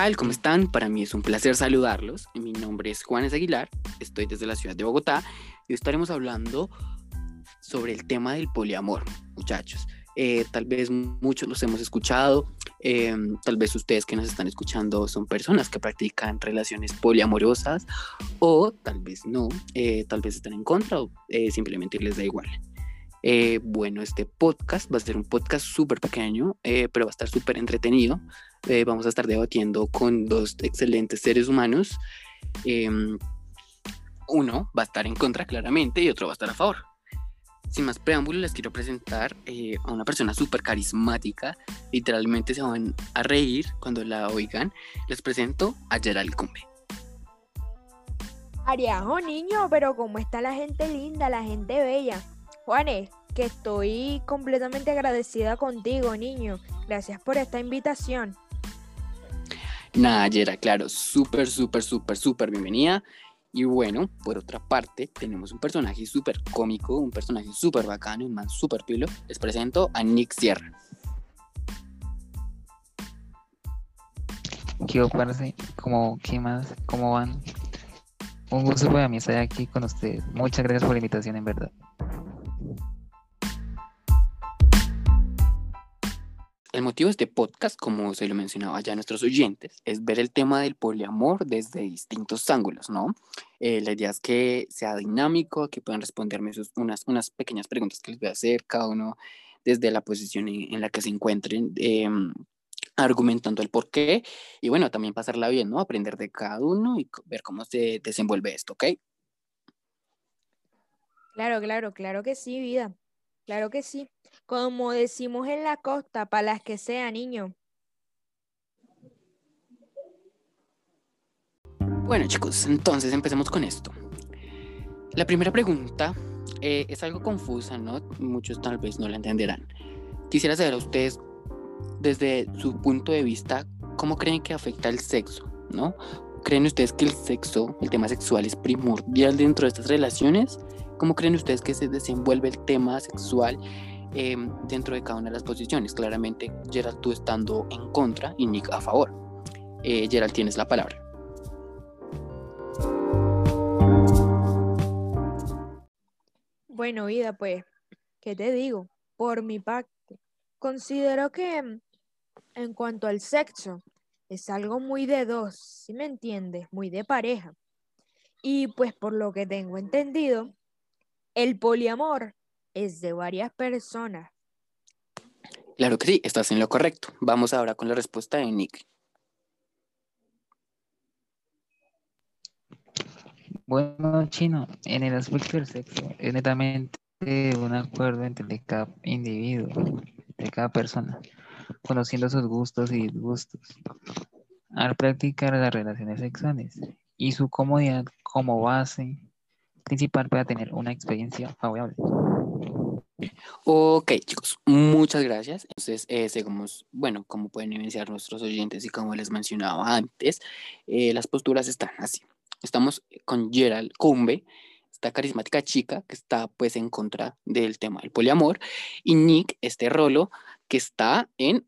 Hey, ¿qué tal? ¿Cómo están? Para mí es un placer saludarlos. Mi nombre es Juanes Aguilar, estoy desde la ciudad de Bogotá y hoy estaremos hablando sobre el tema del poliamor, muchachos. Eh, tal vez muchos los hemos escuchado, eh, tal vez ustedes que nos están escuchando son personas que practican relaciones poliamorosas o tal vez no, eh, tal vez están en contra o simplemente les da igual. Bueno, este podcast va a ser un podcast súper pequeño, pero va a estar súper entretenido. vamos a estar debatiendo con dos excelentes seres humanos. Em, uno va a estar en contra claramente y otro va a estar a favor sin más preámbulos, les quiero presentar eh, a una persona súper carismática. Literalmente se van a reír cuando la oigan. Les presento a Gerald Cumbe. Ariajo, niño, pero ¿cómo está la gente linda, la gente bella? Juanes, que estoy completamente agradecida contigo, niño. Gracias por esta invitación. Nada, Gerald, claro, súper, súper, súper, súper bienvenida. Y bueno, por otra parte, tenemos un personaje súper cómico, un personaje súper bacano, un man súper pilo. Les presento a Nick Sierra. ¿Qué parece? ¿Cómo, ¿Qué más? ¿Cómo van? Un gusto para mí estar aquí con ustedes. Muchas gracias por la invitación, en verdad. El motivo de este podcast, como se lo mencionaba ya a nuestros oyentes, es ver el tema del poliamor desde distintos ángulos, ¿no? Eh, la idea es que sea dinámico, que puedan responderme unas, unas pequeñas preguntas que les voy a hacer, cada uno desde la posición en, la que se encuentren, em, argumentando el por qué, y bueno, también pasarla bien, ¿no? Aprender de cada uno y ver cómo se desenvuelve esto, ¿ok? Claro, claro, claro que sí, vida. Claro que sí. Como decimos en la costa, para las que sea, niño. Bueno, chicos, entonces empecemos con esto. La primera pregunta eh, es algo confusa, ¿no? Muchos tal vez no la entenderán. Quisiera saber a ustedes, desde su punto de vista, ¿cómo creen que afecta el sexo, ¿no? ¿Creen ustedes que el sexo, el tema sexual, es primordial dentro de estas relaciones? ¿Cómo creen ustedes que se desenvuelve el tema sexual em, dentro de cada una de las posiciones? Claramente, Gerald, tú estando en contra y Nick a favor. Eh, Gerald, tienes la palabra. Bueno, vida, pues, ¿qué te digo? Por mi parte, considero que em, en cuanto al sexo, es algo muy de dos, ¿sí me entiendes? Muy de pareja. Y pues por lo que tengo entendido, el poliamor es de varias personas. Claro que sí, estás en lo correcto. Vamos ahora con la respuesta de Nick. Bueno, Chino, en el aspecto del sexo, es netamente un acuerdo entre cada individuo, entre cada persona, conociendo sus gustos y disgustos, al practicar las relaciones sexuales y su comodidad como base principal para tener una experiencia favorable. Ok, chicos, muchas gracias. Entonces, eh, seguimos, bueno, como pueden evidenciar nuestros oyentes y como les mencionaba antes, eh, las posturas están así. Estamos con Gerald Cumbe, esta carismática chica que está pues en contra del tema del poliamor, y Nick, este rolo, que está en,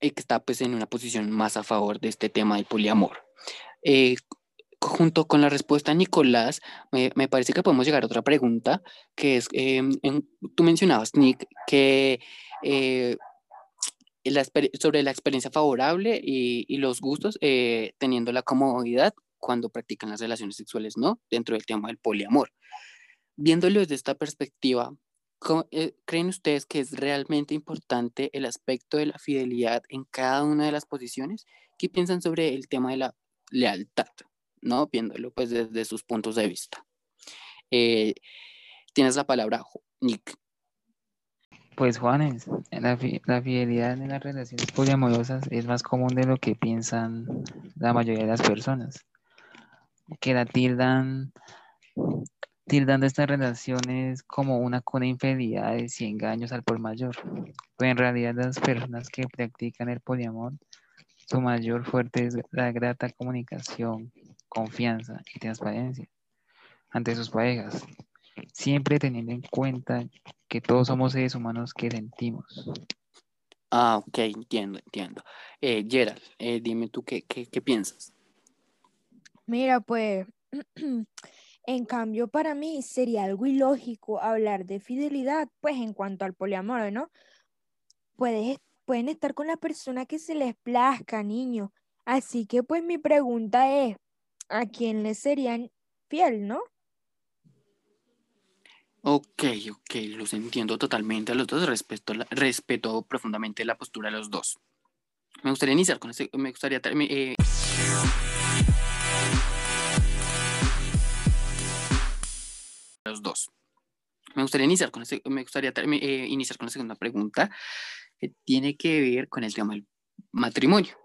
eh, que está pues en una posición más a favor de este tema del poliamor. Eh, junto con la respuesta Nicolás, me, parece que podemos llegar a otra pregunta, que es, em, tú mencionabas, Nick, que eh, sobre la experiencia favorable y, los gustos, eh, teniendo la comodidad cuando practican las relaciones sexuales, ¿no? Dentro del tema del poliamor. Viéndolo desde esta perspectiva, eh, ¿creen ustedes que es realmente importante el aspecto de la fidelidad en cada una de las posiciones? ¿Qué piensan sobre el tema de la lealtad? ¿No? Viéndolo pues desde sus puntos de vista. Eh, tienes la palabra, Nick. Pues Juanes, la, fidelidad en las relaciones poliamorosas es más común de lo que piensan la mayoría de las personas, que la tildan, tildando estas relaciones como una de infidelidades y engaños al por mayor. Pero en realidad las personas que practican el poliamor, su mayor fuerte es la grata comunicación, confianza y transparencia ante sus parejas, siempre teniendo en cuenta que todos somos seres humanos que sentimos. Ah, ok, entiendo, entiendo. Eh, Gerald, eh, dime tú qué, qué, qué piensas. Mira, pues, en cambio para mí sería algo ilógico hablar de fidelidad, pues en cuanto al poliamor, ¿no? Puedes, pueden estar con la persona que se les plazca, niño. Así que pues mi pregunta es, ¿a quién le serían fiel, no? Ok, ok, los entiendo totalmente a los dos, respeto, respeto profundamente la postura de los dos. Me gustaría iniciar con ese, me gustaría eh, los dos. Me gustaría iniciar con ese, me gustaría eh, iniciar con la segunda pregunta que tiene que ver con el tema del matrimonio.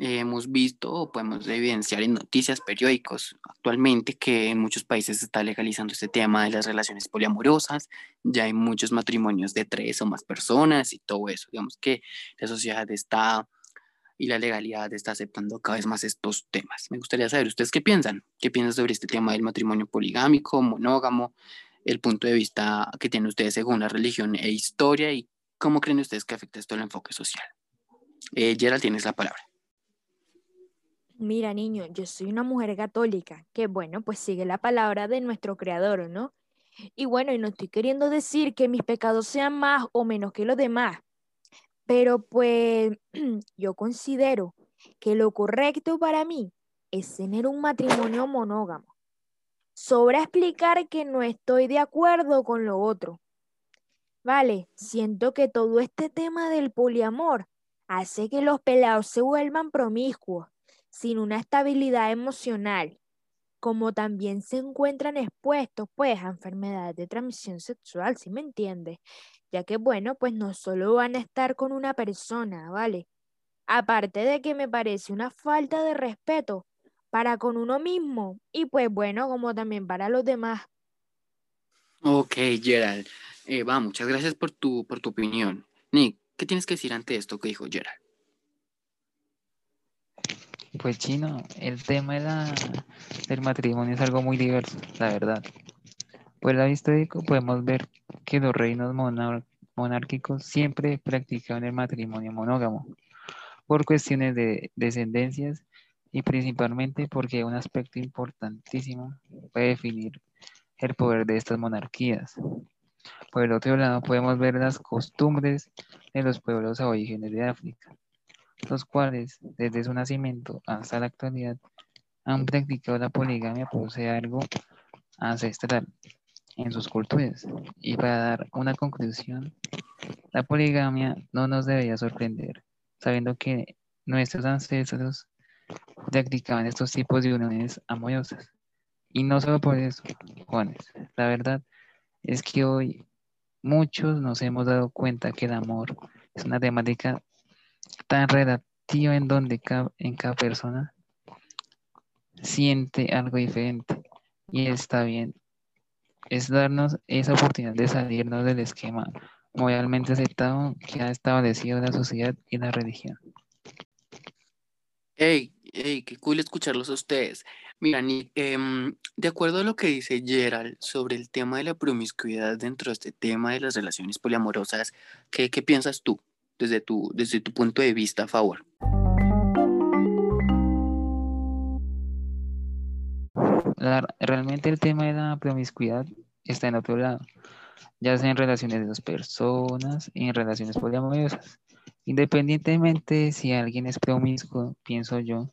Eh, hemos visto o podemos evidenciar en noticias, periódicos actualmente que en muchos países se está legalizando este tema de las relaciones poliamorosas, ya hay muchos matrimonios de tres o más personas y todo eso. Digamos que la sociedad está y la legalidad está aceptando cada vez más estos temas. Me gustaría saber ustedes qué piensan, qué piensan sobre este tema del matrimonio poligámico, monógamo, el punto de vista que tienen ustedes según la religión e historia y cómo creen ustedes que afecta esto al enfoque social. Eh, Gerald, tienes la palabra. Mira, niño, yo soy una mujer católica, que bueno, pues sigue la palabra de nuestro creador, ¿no? Y bueno, y no estoy queriendo decir que mis pecados sean más o menos que los demás, pero pues yo considero que lo correcto para mí es tener un matrimonio monógamo. Sobra explicar que no estoy de acuerdo con lo otro. Vale, siento que todo este tema del poliamor hace que los pelados se vuelvan promiscuos, sin una estabilidad emocional, como también se encuentran expuestos pues a enfermedades de transmisión sexual, ¿sí me entiendes? Ya que bueno, pues no solo van a estar con una persona, ¿vale? Aparte de que me parece una falta de respeto para con uno mismo y pues bueno, como también para los demás. Ok, Gerald. Eh, va, muchas gracias por tu, por tu opinión. Nick, ¿qué tienes que decir ante esto que dijo Gerald? Pues chino, el tema la- del matrimonio es algo muy diverso, la verdad. Pues lado histórico podemos ver que los reinos monárquicos siempre practicaban el matrimonio monógamo por cuestiones de descendencias y principalmente porque un aspecto importantísimo puede definir el poder de estas monarquías. Por el otro lado podemos ver las costumbres de los pueblos aborígenes de África, los cuales desde su nacimiento hasta la actualidad han practicado la poligamia por ser algo ancestral en sus culturas. Y para dar una conclusión, la poligamia no nos debería sorprender, sabiendo que nuestros ancestros practicaban estos tipos de uniones amorosas. Y no solo por eso, Juanes, la verdad es que hoy muchos nos hemos dado cuenta que el amor es una temática tan relativa en donde ca- en cada persona siente algo diferente y está bien. Es darnos esa oportunidad de salirnos del esquema moralmente aceptado que ha establecido la sociedad y la religión. Hey, hey, qué cool escucharlos a ustedes. Mira, em, de acuerdo a lo que dice Gerald sobre el tema de la promiscuidad dentro de este tema de las relaciones poliamorosas, ¿qué, qué piensas tú desde tu, desde tu punto de vista a favor? La- realmente el tema de la promiscuidad está en otro lado, ya sea en relaciones de dos personas y en relaciones poliamorosas. Independientemente de si alguien es promiscuo, pienso yo,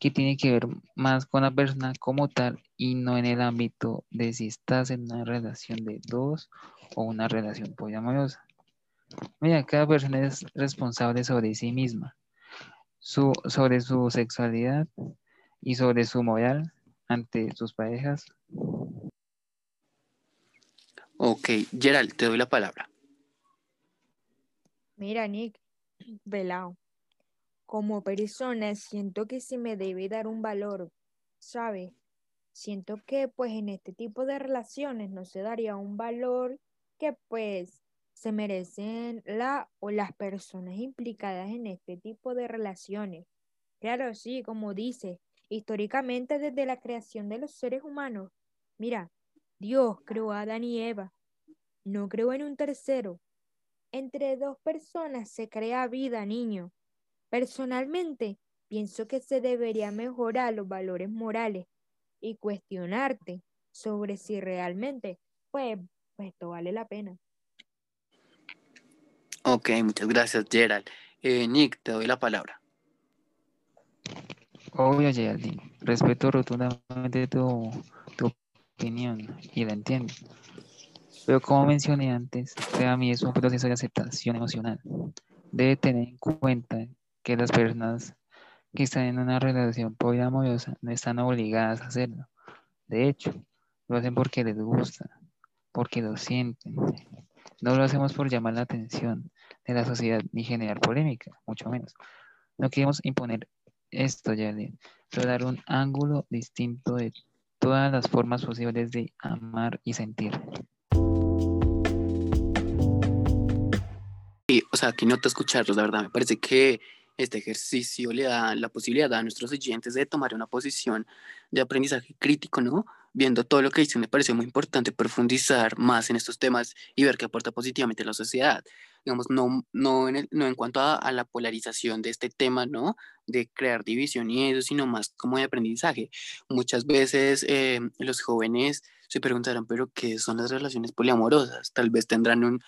que tiene que ver más con la persona como tal y no en el ámbito de si estás en una relación de dos o una relación poliamorosa. Mira, cada persona es responsable sobre sí misma, su, sobre su sexualidad y sobre su moral ante sus parejas. Ok, Gerald, te doy la palabra. Mira, Nick, velao. Como persona siento que se me debe dar un valor, ¿sabes? Siento que pues en este tipo de relaciones no se daría un valor que pues se merecen la o las personas implicadas en este tipo de relaciones. Claro, sí, como dice, históricamente desde la creación de los seres humanos, mira, Dios creó a Adán y Eva, no creó en un tercero. entre dos personas se crea vida, niño. Personalmente, pienso que se debería mejorar los valores morales y cuestionarte sobre si realmente, pues, pues esto vale la pena. Ok, muchas gracias, Gerald. Eh, Nick, te doy la palabra. Obvio, Geraldine. Respeto rotundamente tu, tu opinión y la entiendo. Pero como mencioné antes, para mí es un proceso de aceptación emocional. Debe tener en cuenta que las personas que están en una relación poliamorosa no están obligadas a hacerlo. De hecho, lo hacen porque les gusta, porque lo sienten. No lo hacemos por llamar la atención de la sociedad ni generar polémica, mucho menos. No queremos imponer esto, Yali, pero dar un ángulo distinto de todas las formas posibles de amar y sentir. Sí, o sea, que no te escucharlos, la verdad, me parece que este ejercicio le da la posibilidad a nuestros oyentes de tomar una posición de aprendizaje crítico, ¿no? Viendo todo lo que dicen, me pareció muy importante profundizar más en estos temas y ver qué aporta positivamente a la sociedad. Digamos, no, no, en, no en cuanto a, la polarización de este tema, ¿no? De crear división y eso, sino más como de aprendizaje. Muchas veces eh, los jóvenes se preguntarán, pero ¿qué son las relaciones poliamorosas? Tal vez tendrán un,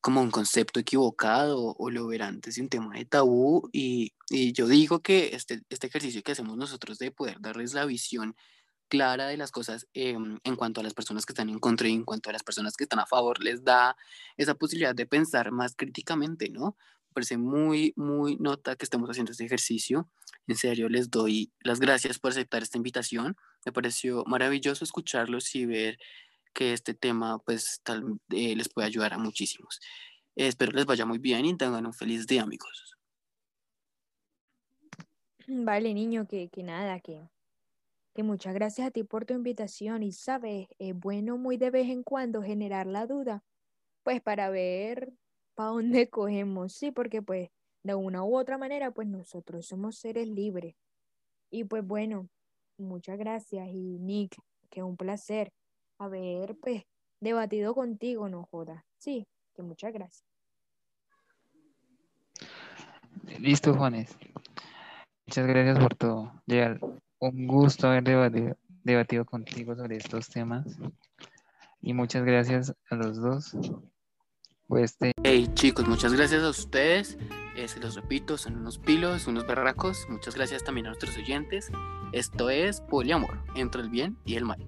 como un concepto equivocado o lo verán desde un tema de tabú y, y, yo digo que este, este ejercicio que hacemos nosotros de poder darles la visión clara de las cosas em, en cuanto a las personas que están en contra y en cuanto a las personas que están a favor les da esa posibilidad de pensar más críticamente, ¿no? Parece muy, muy nota que estemos haciendo este ejercicio. En serio, les doy las gracias por aceptar esta invitación. Me pareció maravilloso escucharlos y ver que este tema pues tal, eh, les puede ayudar a muchísimos. espero les vaya muy bien y tengan un feliz día, amigos. Vale, niño, que, que nada, que, que muchas gracias a ti por tu invitación y sabes, es bueno muy de vez en cuando generar la duda, pues para ver para dónde cogemos, sí, porque pues de una u otra manera, pues nosotros somos seres libres. Y pues bueno, muchas gracias y Nick, que un placer haber pues debatido contigo, no joda. Sí, que muchas gracias. Listo, Juanes. Muchas gracias por todo. Un gusto haber debatido, contigo sobre estos temas. Y muchas gracias a los dos. Pues Hey chicos, muchas gracias a ustedes. Eh, se los repito, son unos pilos, unos barracos. Muchas gracias también a nuestros oyentes. Esto es Poliamor, entre el bien y el mal.